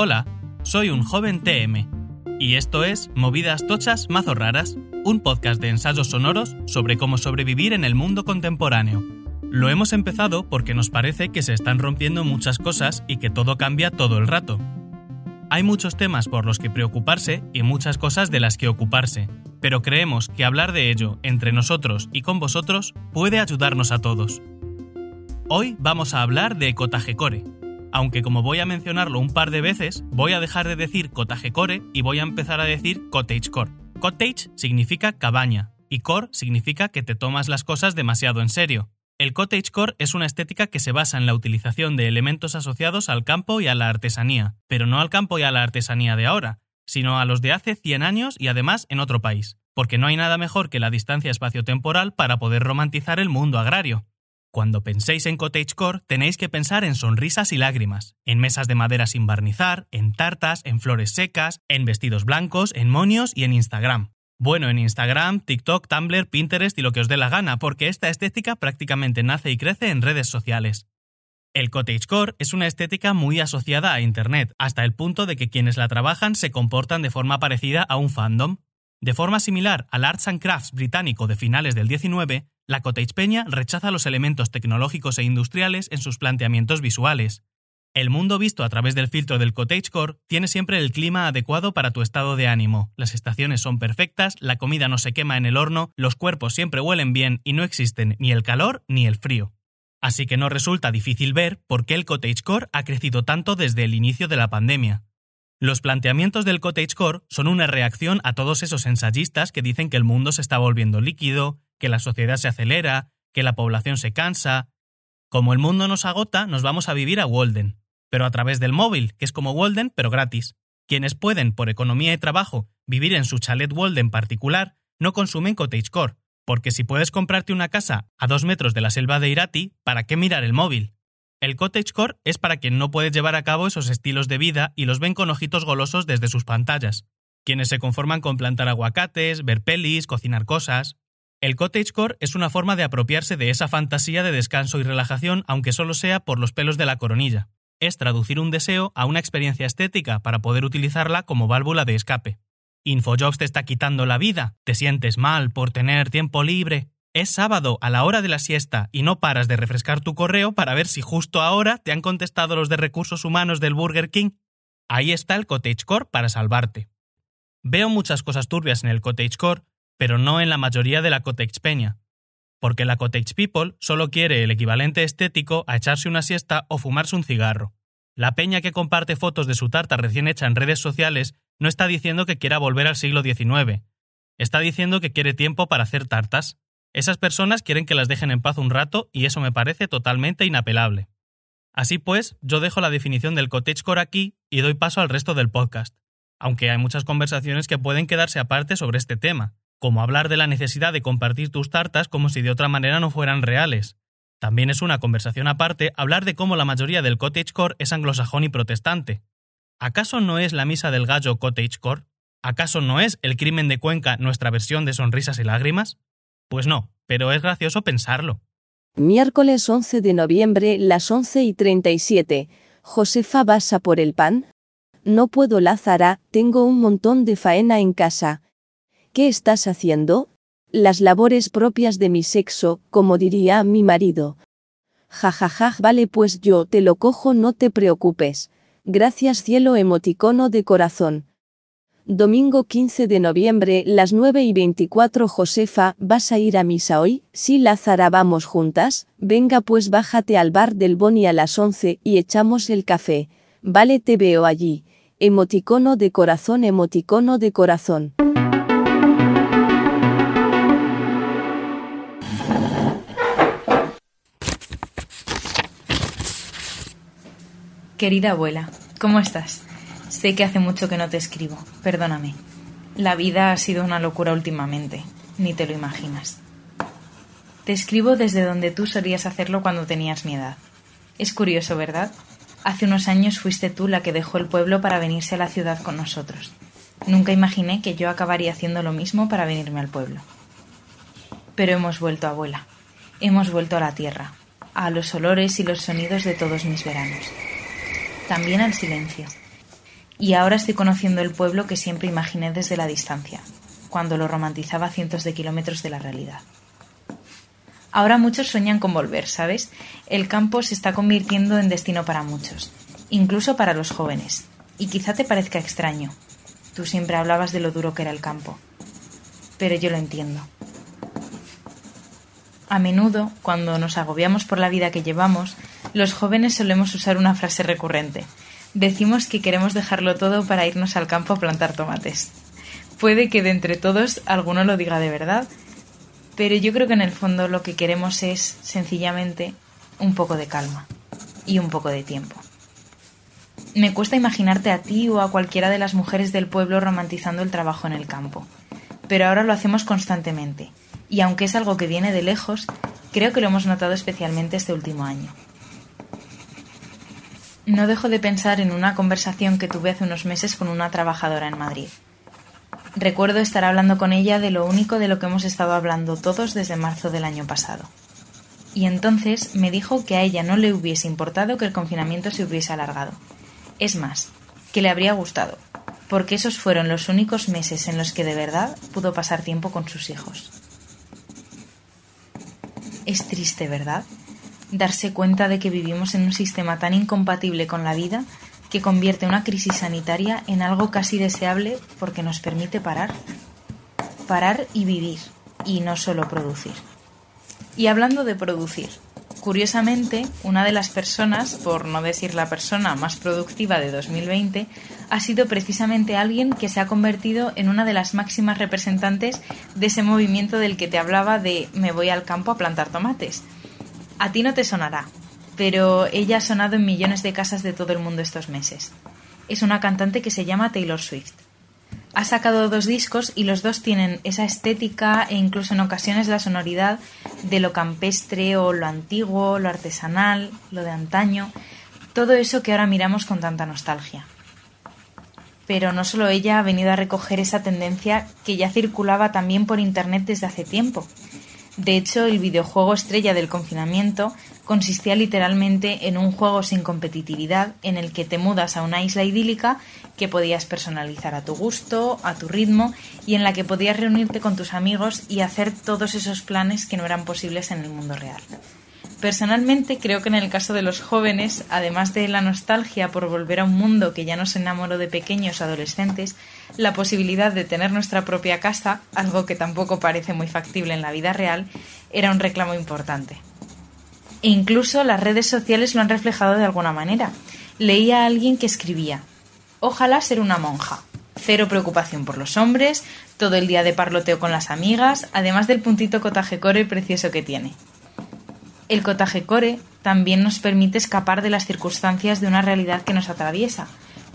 Hola, soy un joven TM y esto es Movidas Tochas Mazo Raras, un podcast de ensayos sonoros sobre cómo sobrevivir en el mundo contemporáneo. Lo hemos empezado porque nos parece que se están rompiendo muchas cosas y que todo cambia todo el rato. Hay muchos temas por los que preocuparse y muchas cosas de las que ocuparse, pero creemos que hablar de ello entre nosotros y con vosotros puede ayudarnos a todos. Hoy vamos a hablar de Cotagecore, aunque como voy a mencionarlo un par de veces, voy a dejar de decir Cotagecore y voy a empezar a decir cottagecore. Cottage significa cabaña y core significa que te tomas las cosas demasiado en serio. El cottagecore es una estética que se basa en la utilización de elementos asociados al campo y a la artesanía, pero no al campo y a la artesanía de ahora, sino a los de hace 100 años y además en otro país, porque no hay nada mejor que la distancia espaciotemporal para poder romantizar el mundo agrario. Cuando penséis en cottagecore tenéis que pensar en sonrisas y lágrimas, en mesas de madera sin barnizar, en tartas, en flores secas, en vestidos blancos, en monios y en Instagram. Bueno, en Instagram, TikTok, Tumblr, Pinterest y lo que os dé la gana, porque esta estética prácticamente nace y crece en redes sociales. El cottagecore es una estética muy asociada a Internet, hasta el punto de que quienes la trabajan se comportan de forma parecida a un fandom. De forma similar al Arts and Crafts británico de finales del 19, la cottage peña rechaza los elementos tecnológicos e industriales en sus planteamientos visuales. El mundo visto a través del filtro del cottagecore tiene siempre el clima adecuado para tu estado de ánimo. Las estaciones son perfectas, la comida no se quema en el horno, los cuerpos siempre huelen bien y no existen ni el calor ni el frío. Así que no resulta difícil ver por qué el cottagecore ha crecido tanto desde el inicio de la pandemia. Los planteamientos del cottagecore son una reacción a todos esos ensayistas que dicen que el mundo se está volviendo líquido, que la sociedad se acelera, que la población se cansa. Como el mundo nos agota, nos vamos a vivir a Walden, pero a través del móvil, que es como Walden, pero gratis. Quienes pueden, por economía y trabajo, vivir en su chalet Walden particular, no consumen cottagecore, porque si puedes comprarte una casa a dos metros de la selva de Irati, ¿para qué mirar el móvil? El cottagecore es para quien no puede llevar a cabo esos estilos de vida y los ven con ojitos golosos desde sus pantallas. Quienes se conforman con plantar aguacates, ver pelis, cocinar cosas. El cottagecore es una forma de apropiarse de esa fantasía de descanso y relajación, aunque solo sea por los pelos de la coronilla. Es traducir un deseo a una experiencia estética para poder utilizarla como válvula de escape. Infojobs te está quitando la vida, te sientes mal por tener tiempo libre. Es sábado a la hora de la siesta y no paras de refrescar tu correo para ver si justo ahora te han contestado los de recursos humanos del Burger King. Ahí está el cottagecore para salvarte. Veo muchas cosas turbias en el cottagecore, pero no en la mayoría de la cottage peña. Porque la cottage people solo quiere el equivalente estético a echarse una siesta o fumarse un cigarro. La peña que comparte fotos de su tarta recién hecha en redes sociales no está diciendo que quiera volver al siglo XIX. Está diciendo que quiere tiempo para hacer tartas. Esas personas quieren que las dejen en paz un rato y eso me parece totalmente inapelable. Así pues, yo dejo la definición del cottagecore aquí y doy paso al resto del podcast, aunque hay muchas conversaciones que pueden quedarse aparte sobre este tema, como hablar de la necesidad de compartir tus tartas como si de otra manera no fueran reales. También es una conversación aparte hablar de cómo la mayoría del cottagecore es anglosajón y protestante, ¿Acaso no es la misa del gallo cottagecore? ¿Acaso no es el crimen de Cuenca nuestra versión de sonrisas y lágrimas? Pues no, pero es gracioso pensarlo. Miércoles 11 de noviembre, las 11 y 37. Josefa, ¿vas a por el pan? No puedo, Lázara, tengo un montón de faena en casa. ¿Qué estás haciendo? Las labores propias de mi sexo, como diría mi marido. Jajajaj, vale, pues yo te lo cojo, no te preocupes. Gracias cielo emoticono de corazón. Domingo 15 de noviembre, las 9 y 24 Josefa, ¿vas a ir a misa hoy? Sí Lázara vamos juntas, venga pues bájate al bar del Boni a las 11 y echamos el café. Vale te veo allí. Emoticono de corazón emoticono de corazón. Querida abuela, ¿cómo estás? Sé que hace mucho que no te escribo, perdóname. La vida ha sido una locura últimamente, ni te lo imaginas. Te escribo desde donde tú solías hacerlo cuando tenías mi edad. Es curioso, ¿verdad? Hace unos años fuiste tú la que dejó el pueblo para venirse a la ciudad con nosotros. Nunca imaginé que yo acabaría haciendo lo mismo para venirme al pueblo. Pero hemos vuelto, abuela. Hemos vuelto a la tierra. a los olores y los sonidos de todos mis veranos. También al silencio. Y ahora estoy conociendo el pueblo que siempre imaginé desde la distancia, cuando lo romantizaba a cientos de kilómetros de la realidad. Ahora muchos sueñan con volver, ¿sabes? El campo se está convirtiendo en destino para muchos, incluso para los jóvenes. Y quizá te parezca extraño. Tú siempre hablabas de lo duro que era el campo. Pero yo lo entiendo. A menudo, cuando nos agobiamos por la vida que llevamos, los jóvenes solemos usar una frase recurrente. Decimos que queremos dejarlo todo para irnos al campo a plantar tomates. Puede que de entre todos alguno lo diga de verdad, pero yo creo que en el fondo lo que queremos es sencillamente un poco de calma y un poco de tiempo. Me cuesta imaginarte a ti o a cualquiera de las mujeres del pueblo romantizando el trabajo en el campo, pero ahora lo hacemos constantemente, y aunque es algo que viene de lejos, creo que lo hemos notado especialmente este último año. No dejo de pensar en una conversación que tuve hace unos meses con una trabajadora en Madrid. Recuerdo estar hablando con ella de lo único de lo que hemos estado hablando todos desde marzo del año pasado. Y entonces me dijo que a ella no le hubiese importado que el confinamiento se hubiese alargado. Es más, que le habría gustado, porque esos fueron los únicos meses en los que de verdad pudo pasar tiempo con sus hijos. Es triste, ¿verdad? Darse cuenta de que vivimos en un sistema tan incompatible con la vida que convierte una crisis sanitaria en algo casi deseable porque nos permite parar. Parar y vivir, y no solo producir. Y hablando de producir, curiosamente, una de las personas, por no decir la persona más productiva de 2020, ha sido precisamente alguien que se ha convertido en una de las máximas representantes de ese movimiento del que te hablaba de me voy al campo a plantar tomates. A ti no te sonará, pero ella ha sonado en millones de casas de todo el mundo estos meses. Es una cantante que se llama Taylor Swift. Ha sacado dos discos y los dos tienen esa estética e incluso en ocasiones la sonoridad de lo campestre o lo antiguo, lo artesanal, lo de antaño, todo eso que ahora miramos con tanta nostalgia. Pero no solo ella ha venido a recoger esa tendencia que ya circulaba también por Internet desde hace tiempo. De hecho, el videojuego estrella del confinamiento consistía literalmente en un juego sin competitividad en el que te mudas a una isla idílica que podías personalizar a tu gusto, a tu ritmo y en la que podías reunirte con tus amigos y hacer todos esos planes que no eran posibles en el mundo real. Personalmente creo que en el caso de los jóvenes, además de la nostalgia por volver a un mundo que ya nos enamoró de pequeños adolescentes, la posibilidad de tener nuestra propia casa, algo que tampoco parece muy factible en la vida real, era un reclamo importante. E incluso las redes sociales lo han reflejado de alguna manera. Leía a alguien que escribía Ojalá ser una monja. Cero preocupación por los hombres, todo el día de parloteo con las amigas, además del puntito cotaje core precioso que tiene. El cotaje core también nos permite escapar de las circunstancias de una realidad que nos atraviesa,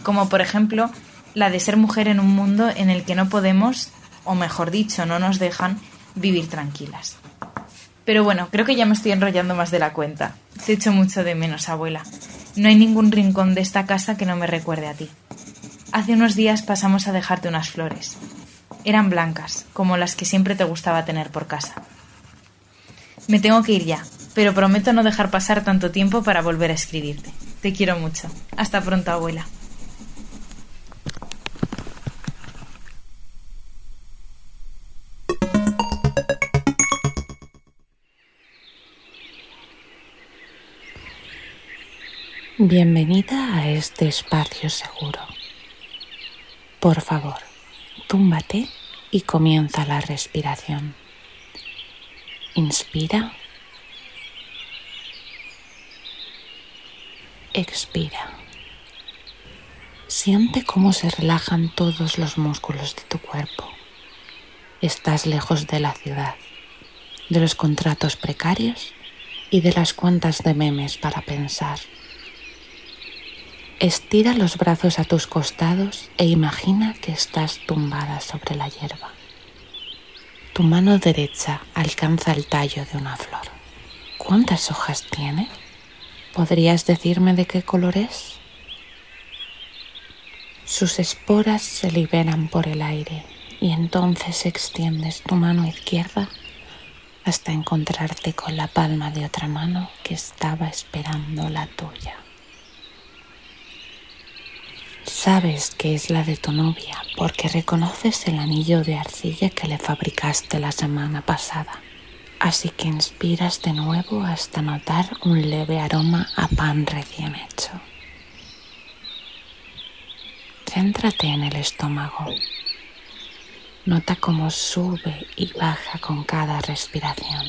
como por ejemplo la de ser mujer en un mundo en el que no podemos, o mejor dicho, no nos dejan vivir tranquilas. Pero bueno, creo que ya me estoy enrollando más de la cuenta. Te echo mucho de menos, abuela. No hay ningún rincón de esta casa que no me recuerde a ti. Hace unos días pasamos a dejarte unas flores. Eran blancas, como las que siempre te gustaba tener por casa. Me tengo que ir ya, pero prometo no dejar pasar tanto tiempo para volver a escribirte. Te quiero mucho. Hasta pronto, abuela. Bienvenida a este espacio seguro. Por favor, túmbate y comienza la respiración. Inspira. Expira. Siente cómo se relajan todos los músculos de tu cuerpo. Estás lejos de la ciudad, de los contratos precarios y de las cuentas de memes para pensar. Estira los brazos a tus costados e imagina que estás tumbada sobre la hierba. Tu mano derecha alcanza el tallo de una flor. ¿Cuántas hojas tiene? ¿Podrías decirme de qué color es? Sus esporas se liberan por el aire y entonces extiendes tu mano izquierda hasta encontrarte con la palma de otra mano que estaba esperando la tuya. Sabes que es la de tu novia porque reconoces el anillo de arcilla que le fabricaste la semana pasada. Así que inspiras de nuevo hasta notar un leve aroma a pan recién hecho. Céntrate en el estómago. Nota cómo sube y baja con cada respiración.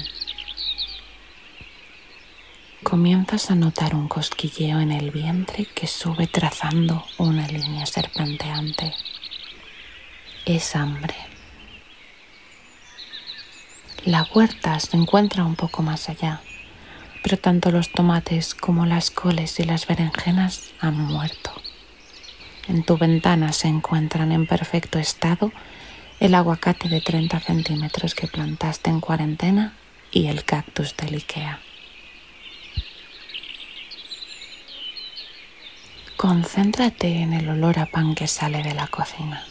Comienzas a notar un cosquilleo en el vientre que sube trazando una línea serpenteante. Es hambre. La huerta se encuentra un poco más allá, pero tanto los tomates como las coles y las berenjenas han muerto. En tu ventana se encuentran en perfecto estado el aguacate de 30 centímetros que plantaste en cuarentena y el cactus del Ikea. Concéntrate en el olor a pan que sale de la cocina.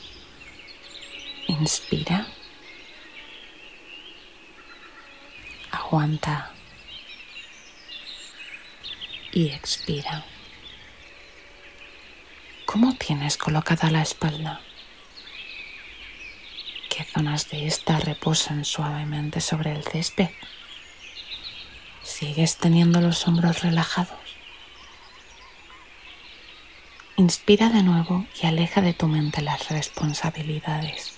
Inspira. Aguanta. Y expira. ¿Cómo tienes colocada la espalda? ¿Qué zonas de esta reposan suavemente sobre el césped? ¿Sigues teniendo los hombros relajados? Inspira de nuevo y aleja de tu mente las responsabilidades.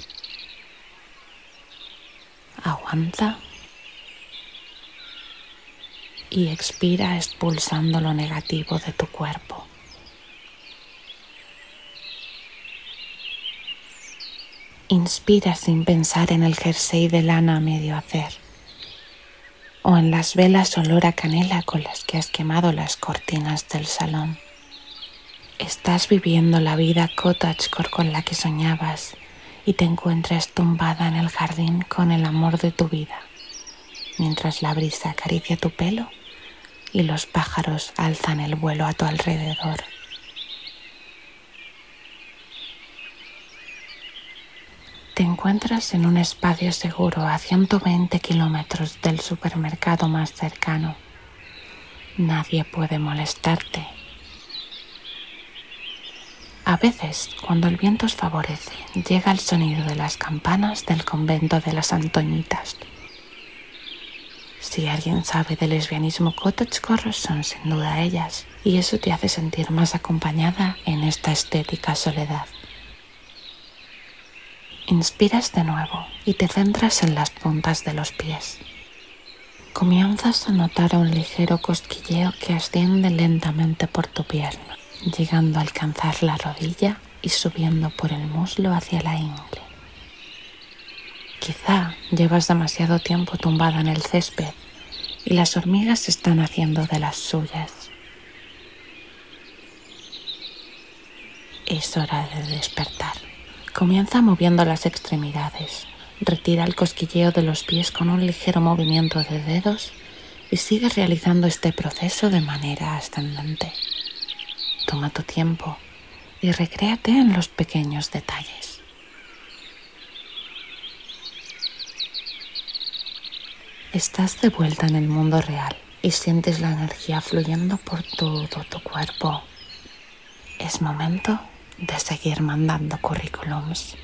Aguanta y expira expulsando lo negativo de tu cuerpo. Inspira sin pensar en el jersey de lana a medio hacer o en las velas olor a canela con las que has quemado las cortinas del salón. Estás viviendo la vida cottagecore con la que soñabas y te encuentras tumbada en el jardín con el amor de tu vida, mientras la brisa acaricia tu pelo y los pájaros alzan el vuelo a tu alrededor. Te encuentras en un espacio seguro a 120 kilómetros del supermercado más cercano. Nadie puede molestarte. A veces, cuando el viento os favorece, llega el sonido de las campanas del convento de las Antoñitas. Si alguien sabe del lesbianismo cottagecore, son sin duda ellas, y eso te hace sentir más acompañada en esta estética soledad. Inspiras de nuevo y te centras en las puntas de los pies. Comienzas a notar un ligero cosquilleo que asciende lentamente por tu pierna, llegando a alcanzar la rodilla y subiendo por el muslo hacia la ingle. Quizá llevas demasiado tiempo tumbada en el césped y las hormigas están haciendo de las suyas. Es hora de despertar. Comienza moviendo las extremidades. Retira el cosquilleo de los pies con un ligero movimiento de dedos y sigue realizando este proceso de manera ascendente. Toma tu tiempo y recréate en los pequeños detalles. Estás de vuelta en el mundo real y sientes la energía fluyendo por todo tu cuerpo. Es momento de seguir mandando currículums.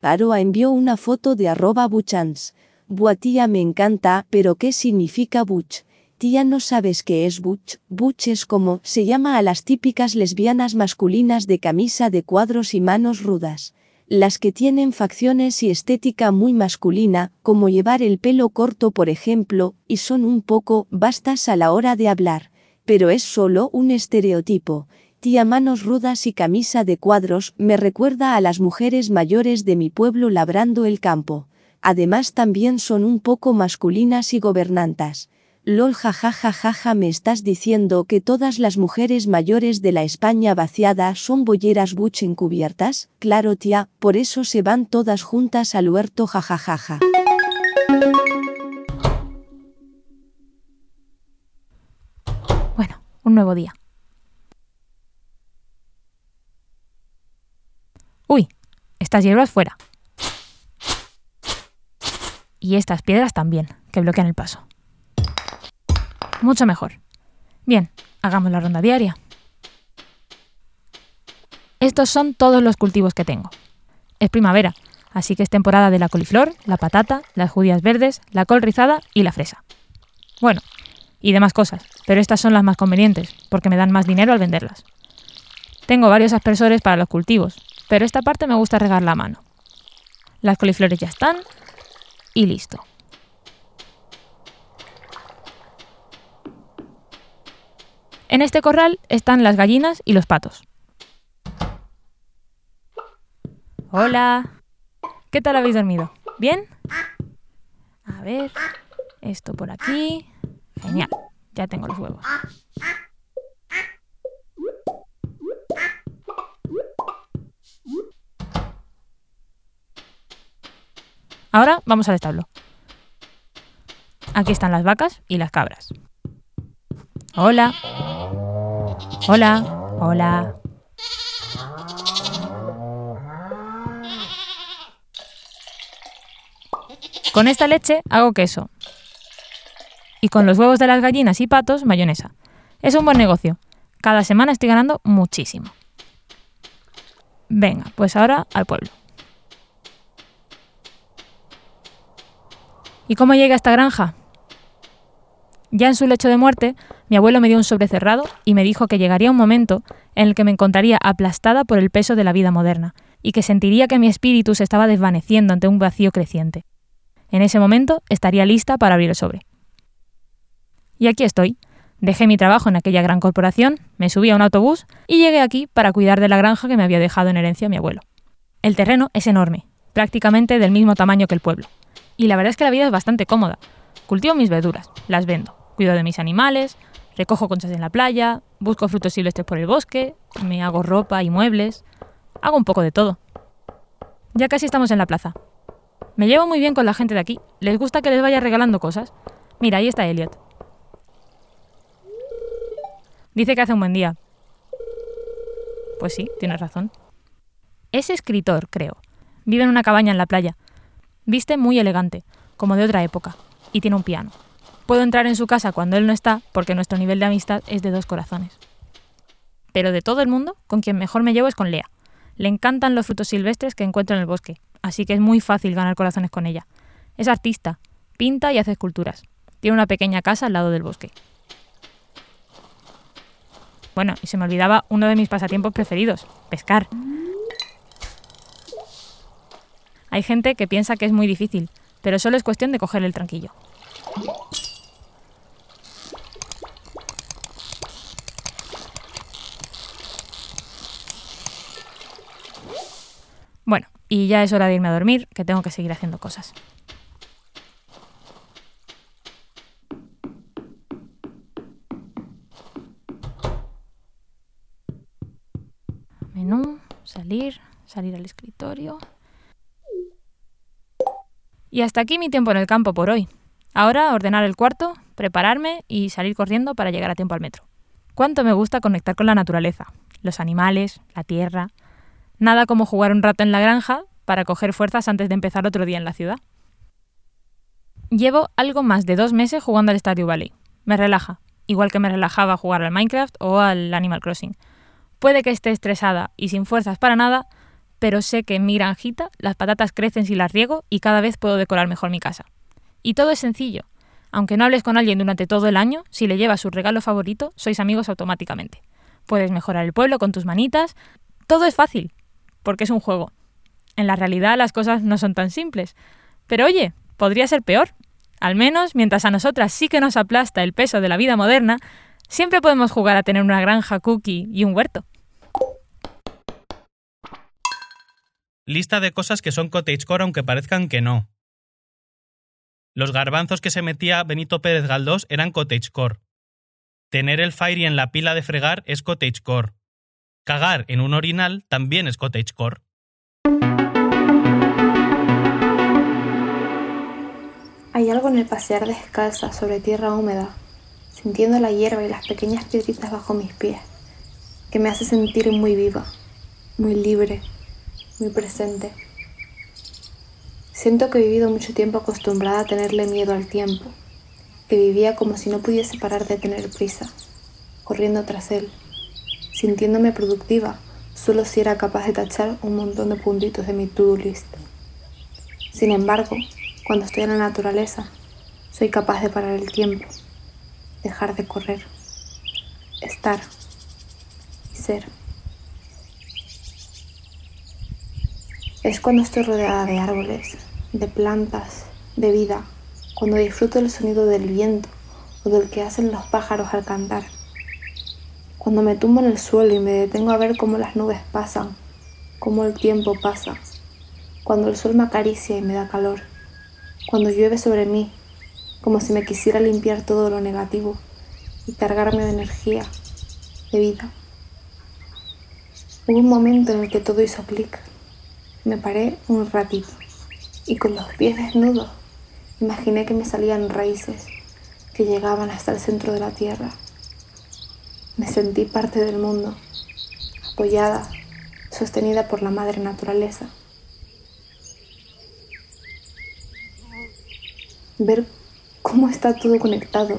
Aroa envió una foto de arroba buchans. Buatía me encanta, pero ¿qué significa buch? Tía no sabes qué es butch. Butch es como se llama a las típicas lesbianas masculinas de camisa de cuadros y manos rudas. Las que tienen facciones y estética muy masculina, como llevar el pelo corto por ejemplo, y son un poco bastas a la hora de hablar pero es solo un estereotipo. Tía manos rudas y camisa de cuadros me recuerda a las mujeres mayores de mi pueblo labrando el campo. Además también son un poco masculinas y gobernantas. Lol jajajajaja me estás diciendo que todas las mujeres mayores de la España vaciada son bolleras buch encubiertas? Claro tía, por eso se van todas juntas al huerto jajajaja. un nuevo día. Uy, estas hierbas fuera. Y estas piedras también, que bloquean el paso. Mucho mejor. Bien, hagamos la ronda diaria. Estos son todos los cultivos que tengo. Es primavera, así que es temporada de la coliflor, la patata, las judías verdes, la col rizada y la fresa. Bueno, y demás cosas, pero estas son las más convenientes, porque me dan más dinero al venderlas. Tengo varios aspersores para los cultivos, pero esta parte me gusta regar la mano. Las coliflores ya están y listo. En este corral están las gallinas y los patos. Hola. ¿Qué tal habéis dormido? ¿Bien? A ver, esto por aquí. Genial, ya tengo los huevos. Ahora vamos al establo. Aquí están las vacas y las cabras. Hola. Hola. Hola. Con esta leche hago queso. Y con los huevos de las gallinas y patos, mayonesa. Es un buen negocio. Cada semana estoy ganando muchísimo. Venga, pues ahora al pueblo. ¿Y cómo llega esta granja? Ya en su lecho de muerte, mi abuelo me dio un sobre cerrado y me dijo que llegaría un momento en el que me encontraría aplastada por el peso de la vida moderna y que sentiría que mi espíritu se estaba desvaneciendo ante un vacío creciente. En ese momento estaría lista para abrir el sobre. Y aquí estoy. Dejé mi trabajo en aquella gran corporación, me subí a un autobús y llegué aquí para cuidar de la granja que me había dejado en herencia mi abuelo. El terreno es enorme, prácticamente del mismo tamaño que el pueblo. Y la verdad es que la vida es bastante cómoda. Cultivo mis verduras, las vendo, cuido de mis animales, recojo conchas en la playa, busco frutos silvestres por el bosque, me hago ropa y muebles, hago un poco de todo. Ya casi estamos en la plaza. Me llevo muy bien con la gente de aquí. Les gusta que les vaya regalando cosas. Mira, ahí está Elliot. Dice que hace un buen día. Pues sí, tienes razón. Es escritor, creo. Vive en una cabaña en la playa. Viste muy elegante, como de otra época, y tiene un piano. Puedo entrar en su casa cuando él no está, porque nuestro nivel de amistad es de dos corazones. Pero de todo el mundo, con quien mejor me llevo es con Lea. Le encantan los frutos silvestres que encuentro en el bosque, así que es muy fácil ganar corazones con ella. Es artista, pinta y hace esculturas. Tiene una pequeña casa al lado del bosque. Bueno, y se me olvidaba uno de mis pasatiempos preferidos, pescar. Hay gente que piensa que es muy difícil, pero solo es cuestión de coger el tranquillo. Bueno, y ya es hora de irme a dormir, que tengo que seguir haciendo cosas. Menú, salir, salir al escritorio. Y hasta aquí mi tiempo en el campo por hoy. Ahora ordenar el cuarto, prepararme y salir corriendo para llegar a tiempo al metro. Cuánto me gusta conectar con la naturaleza, los animales, la tierra. Nada como jugar un rato en la granja para coger fuerzas antes de empezar otro día en la ciudad. Llevo algo más de dos meses jugando al Stardew Valley. Me relaja, igual que me relajaba jugar al Minecraft o al Animal Crossing. Puede que esté estresada y sin fuerzas para nada, pero sé que en mi granjita las patatas crecen si las riego y cada vez puedo decorar mejor mi casa. Y todo es sencillo. Aunque no hables con alguien durante todo el año, si le llevas su regalo favorito, sois amigos automáticamente. Puedes mejorar el pueblo con tus manitas. Todo es fácil, porque es un juego. En la realidad las cosas no son tan simples. Pero oye, podría ser peor. Al menos, mientras a nosotras sí que nos aplasta el peso de la vida moderna, siempre podemos jugar a tener una granja cookie y un huerto. Lista de cosas que son cottagecore aunque parezcan que no. Los garbanzos que se metía Benito Pérez Galdós eran cottagecore. Tener el fairy en la pila de fregar es cottagecore. Cagar en un orinal también es cottagecore. Hay algo en el pasear descalza sobre tierra húmeda, sintiendo la hierba y las pequeñas piedritas bajo mis pies, que me hace sentir muy viva, muy libre, muy presente. Siento que he vivido mucho tiempo acostumbrada a tenerle miedo al tiempo, que vivía como si no pudiese parar de tener prisa, corriendo tras él, sintiéndome productiva solo si era capaz de tachar un montón de puntitos de mi to-do list. Sin embargo, cuando estoy en la naturaleza, soy capaz de parar el tiempo, dejar de correr, estar y ser. Es cuando estoy rodeada de árboles, de plantas, de vida, cuando disfruto el sonido del viento o del que hacen los pájaros al cantar. Cuando me tumbo en el suelo y me detengo a ver cómo las nubes pasan, cómo el tiempo pasa. Cuando el sol me acaricia y me da calor. Cuando llueve sobre mí, como si me quisiera limpiar todo lo negativo y cargarme de energía, de vida. Hubo un momento en el que todo hizo clic me paré un ratito y con los pies desnudos imaginé que me salían raíces que llegaban hasta el centro de la tierra. Me sentí parte del mundo, apoyada, sostenida por la madre naturaleza. Ver cómo está todo conectado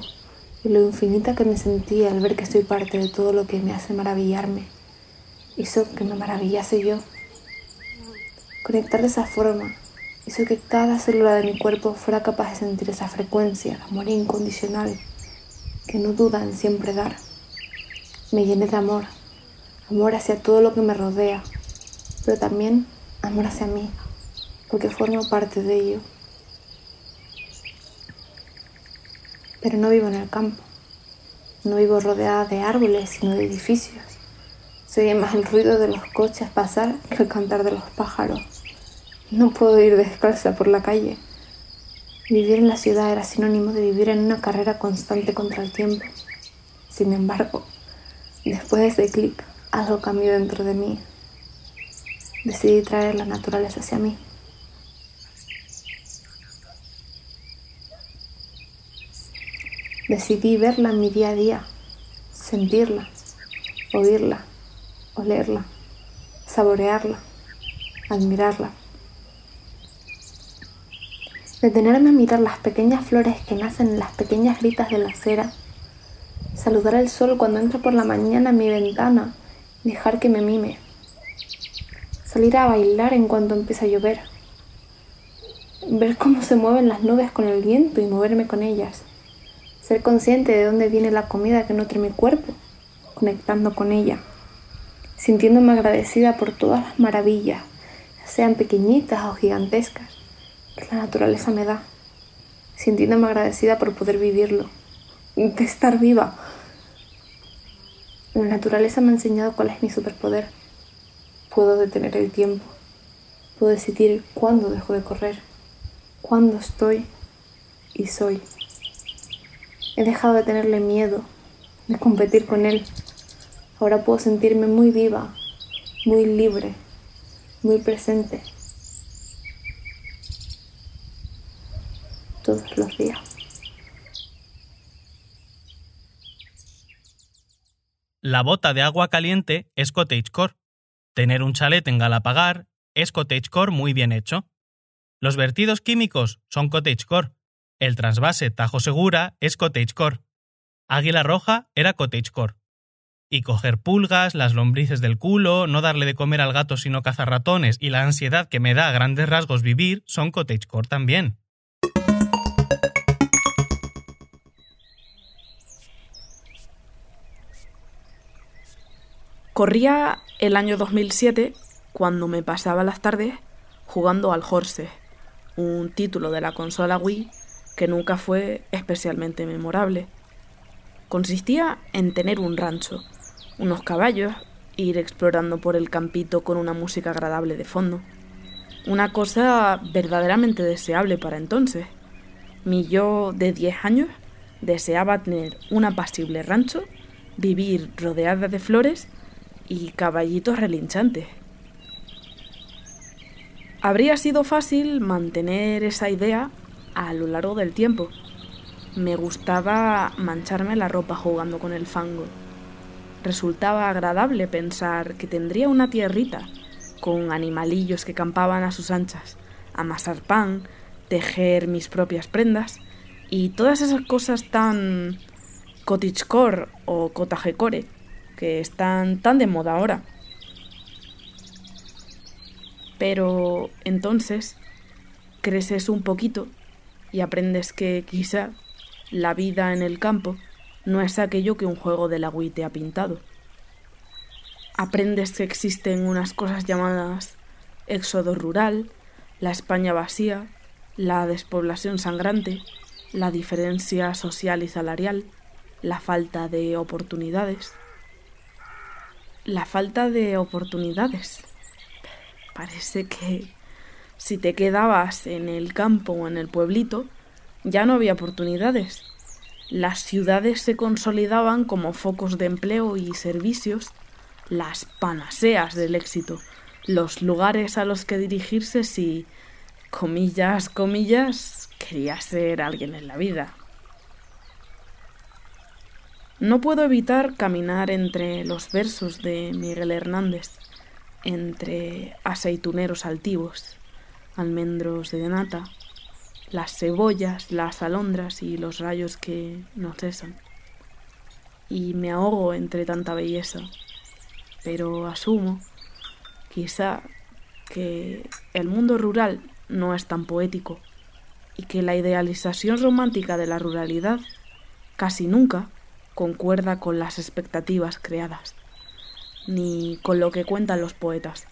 y lo infinita que me sentí al ver que soy parte de todo lo que me hace maravillarme hizo que me maravillase yo. Conectar de esa forma hizo que cada célula de mi cuerpo fuera capaz de sentir esa frecuencia amor incondicional que no duda en siempre dar. Me llené de amor, amor hacia todo lo que me rodea, pero también amor hacia mí, porque formo parte de ello. Pero no vivo en el campo, no vivo rodeada de árboles, sino de edificios. Se oye más el ruido de los coches pasar que el cantar de los pájaros. No puedo ir descalza por la calle. Vivir en la ciudad era sinónimo de vivir en una carrera constante contra el tiempo. Sin embargo, después de ese clic, algo cambió dentro de mí. Decidí traer la naturaleza hacia mí. Decidí verla en mi día a día, sentirla, oírla, olerla, saborearla, admirarla. Detenerme a mirar las pequeñas flores que nacen en las pequeñas gritas de la acera. Saludar al sol cuando entra por la mañana a mi ventana dejar que me mime. Salir a bailar en cuanto empieza a llover. Ver cómo se mueven las nubes con el viento y moverme con ellas. Ser consciente de dónde viene la comida que nutre mi cuerpo, conectando con ella. Sintiéndome agradecida por todas las maravillas, sean pequeñitas o gigantescas que la naturaleza me da, sintiéndome agradecida por poder vivirlo, de estar viva. La naturaleza me ha enseñado cuál es mi superpoder. Puedo detener el tiempo, puedo decidir cuándo dejo de correr, cuándo estoy y soy. He dejado de tenerle miedo, de competir con él. Ahora puedo sentirme muy viva, muy libre, muy presente. todos los días. La bota de agua caliente es cottagecore. Tener un chalet en Galapagar es cottagecore muy bien hecho. Los vertidos químicos son cottagecore. El trasvase Tajo Segura es cottagecore. Águila Roja era cottagecore. Y coger pulgas, las lombrices del culo, no darle de comer al gato sino cazar ratones y la ansiedad que me da a grandes rasgos vivir son cottagecore también. Corría el año 2007 cuando me pasaba las tardes jugando al Horse, un título de la consola Wii que nunca fue especialmente memorable. Consistía en tener un rancho, unos caballos, ir explorando por el campito con una música agradable de fondo. Una cosa verdaderamente deseable para entonces. Mi yo de 10 años deseaba tener un apacible rancho, vivir rodeada de flores y caballitos relinchantes. Habría sido fácil mantener esa idea a lo largo del tiempo. Me gustaba mancharme la ropa jugando con el fango. Resultaba agradable pensar que tendría una tierrita con animalillos que campaban a sus anchas, amasar pan, tejer mis propias prendas y todas esas cosas tan cottagecore o cottagecore que están tan de moda ahora. Pero entonces creces un poquito y aprendes que quizá la vida en el campo no es aquello que un juego de la te ha pintado. Aprendes que existen unas cosas llamadas éxodo rural, la España vacía, la despoblación sangrante, la diferencia social y salarial, la falta de oportunidades. La falta de oportunidades. Parece que si te quedabas en el campo o en el pueblito, ya no había oportunidades. Las ciudades se consolidaban como focos de empleo y servicios, las panaseas del éxito, los lugares a los que dirigirse si, comillas, comillas, quería ser alguien en la vida. No puedo evitar caminar entre los versos de Miguel Hernández, entre aceituneros altivos, almendros de nata, las cebollas, las alondras y los rayos que no cesan. Y me ahogo entre tanta belleza, pero asumo, quizá, que el mundo rural no es tan poético y que la idealización romántica de la ruralidad casi nunca concuerda con las expectativas creadas, ni con lo que cuentan los poetas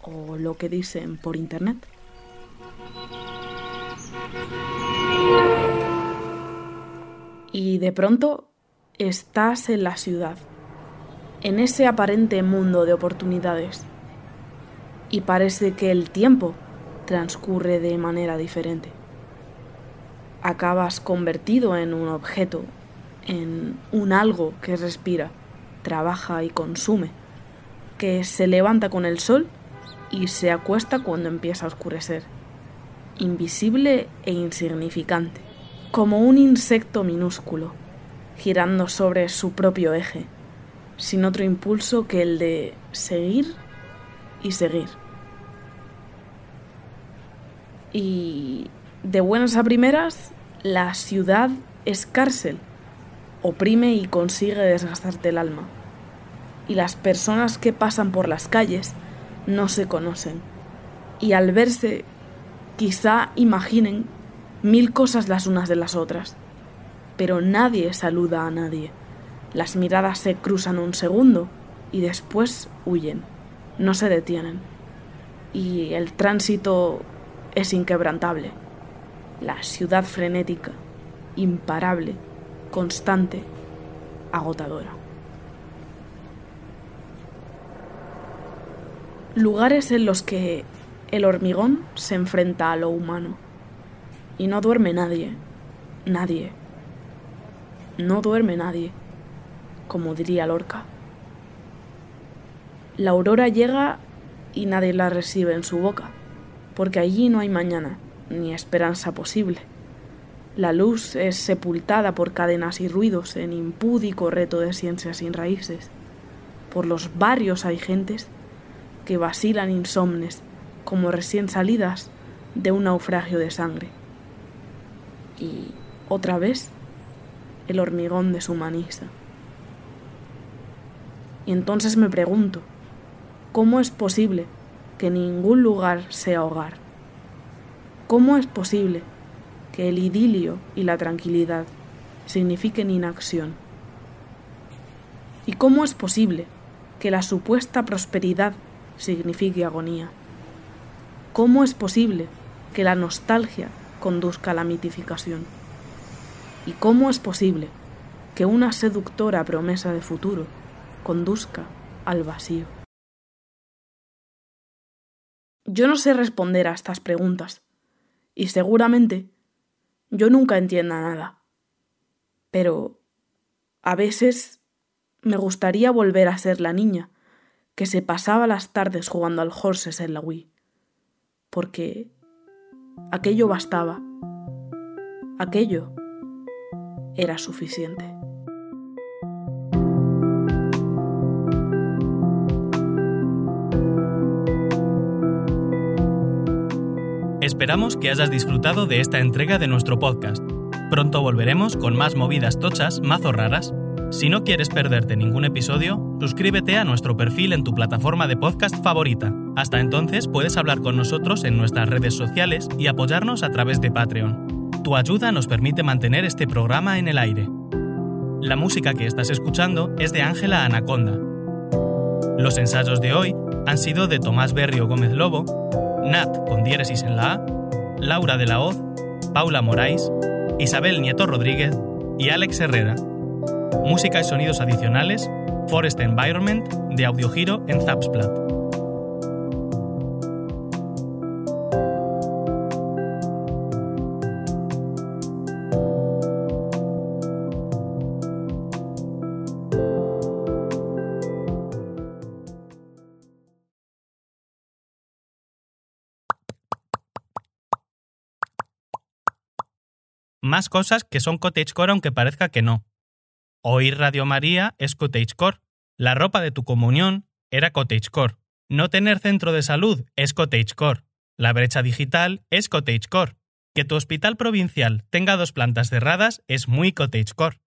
o lo que dicen por internet. Y de pronto estás en la ciudad, en ese aparente mundo de oportunidades, y parece que el tiempo transcurre de manera diferente. Acabas convertido en un objeto, en un algo que respira, trabaja y consume, que se levanta con el sol y se acuesta cuando empieza a oscurecer, invisible e insignificante, como un insecto minúsculo, girando sobre su propio eje, sin otro impulso que el de seguir y seguir. Y de buenas a primeras, la ciudad es cárcel, oprime y consigue desgastarte el alma. Y las personas que pasan por las calles no se conocen. Y al verse, quizá imaginen mil cosas las unas de las otras. Pero nadie saluda a nadie. Las miradas se cruzan un segundo y después huyen. No se detienen. Y el tránsito es inquebrantable. La ciudad frenética, imparable, constante, agotadora. Lugares en los que el hormigón se enfrenta a lo humano. Y no duerme nadie, nadie. No duerme nadie, como diría Lorca. La aurora llega y nadie la recibe en su boca porque allí no hay mañana, ni esperanza posible. La luz es sepultada por cadenas y ruidos en impúdico reto de ciencias sin raíces. Por los barrios hay gentes que vacilan insomnes como recién salidas de un naufragio de sangre. Y otra vez el hormigón deshumaniza. Y entonces me pregunto, ¿cómo es posible que ningún lugar sea hogar. ¿Cómo es posible que el idilio y la tranquilidad signifiquen inacción? ¿Y cómo es posible que la supuesta prosperidad signifique agonía? ¿Cómo es posible que la nostalgia conduzca a la mitificación? ¿Y cómo es posible que una seductora promesa de futuro conduzca al vacío? Yo no sé responder a estas preguntas, y seguramente yo nunca entienda nada. Pero a veces me gustaría volver a ser la niña que se pasaba las tardes jugando al horses en la Wii, porque aquello bastaba, aquello era suficiente. Esperamos que hayas disfrutado de esta entrega de nuestro podcast. Pronto volveremos con más movidas tochas, mazo raras. Si no quieres perderte ningún episodio, suscríbete a nuestro perfil en tu plataforma de podcast favorita. Hasta entonces puedes hablar con nosotros en nuestras redes sociales y apoyarnos a través de Patreon. Tu ayuda nos permite mantener este programa en el aire. La música que estás escuchando es de Ángela Anaconda. Los ensayos de hoy han sido de Tomás Berrio Gómez Lobo, Nat con diéresis en la A, Laura de la Hoz, Paula Morais, Isabel Nieto Rodríguez y Alex Herrera. Música y sonidos adicionales, Forest Environment de Audiogiro en Zapsplat. Más cosas que son cottagecore aunque parezca que no. Oír Radio María es cottagecore. La ropa de tu comunión era cottagecore. No tener centro de salud es cottagecore. La brecha digital es cottagecore. Que tu hospital provincial tenga dos plantas cerradas es muy cottagecore.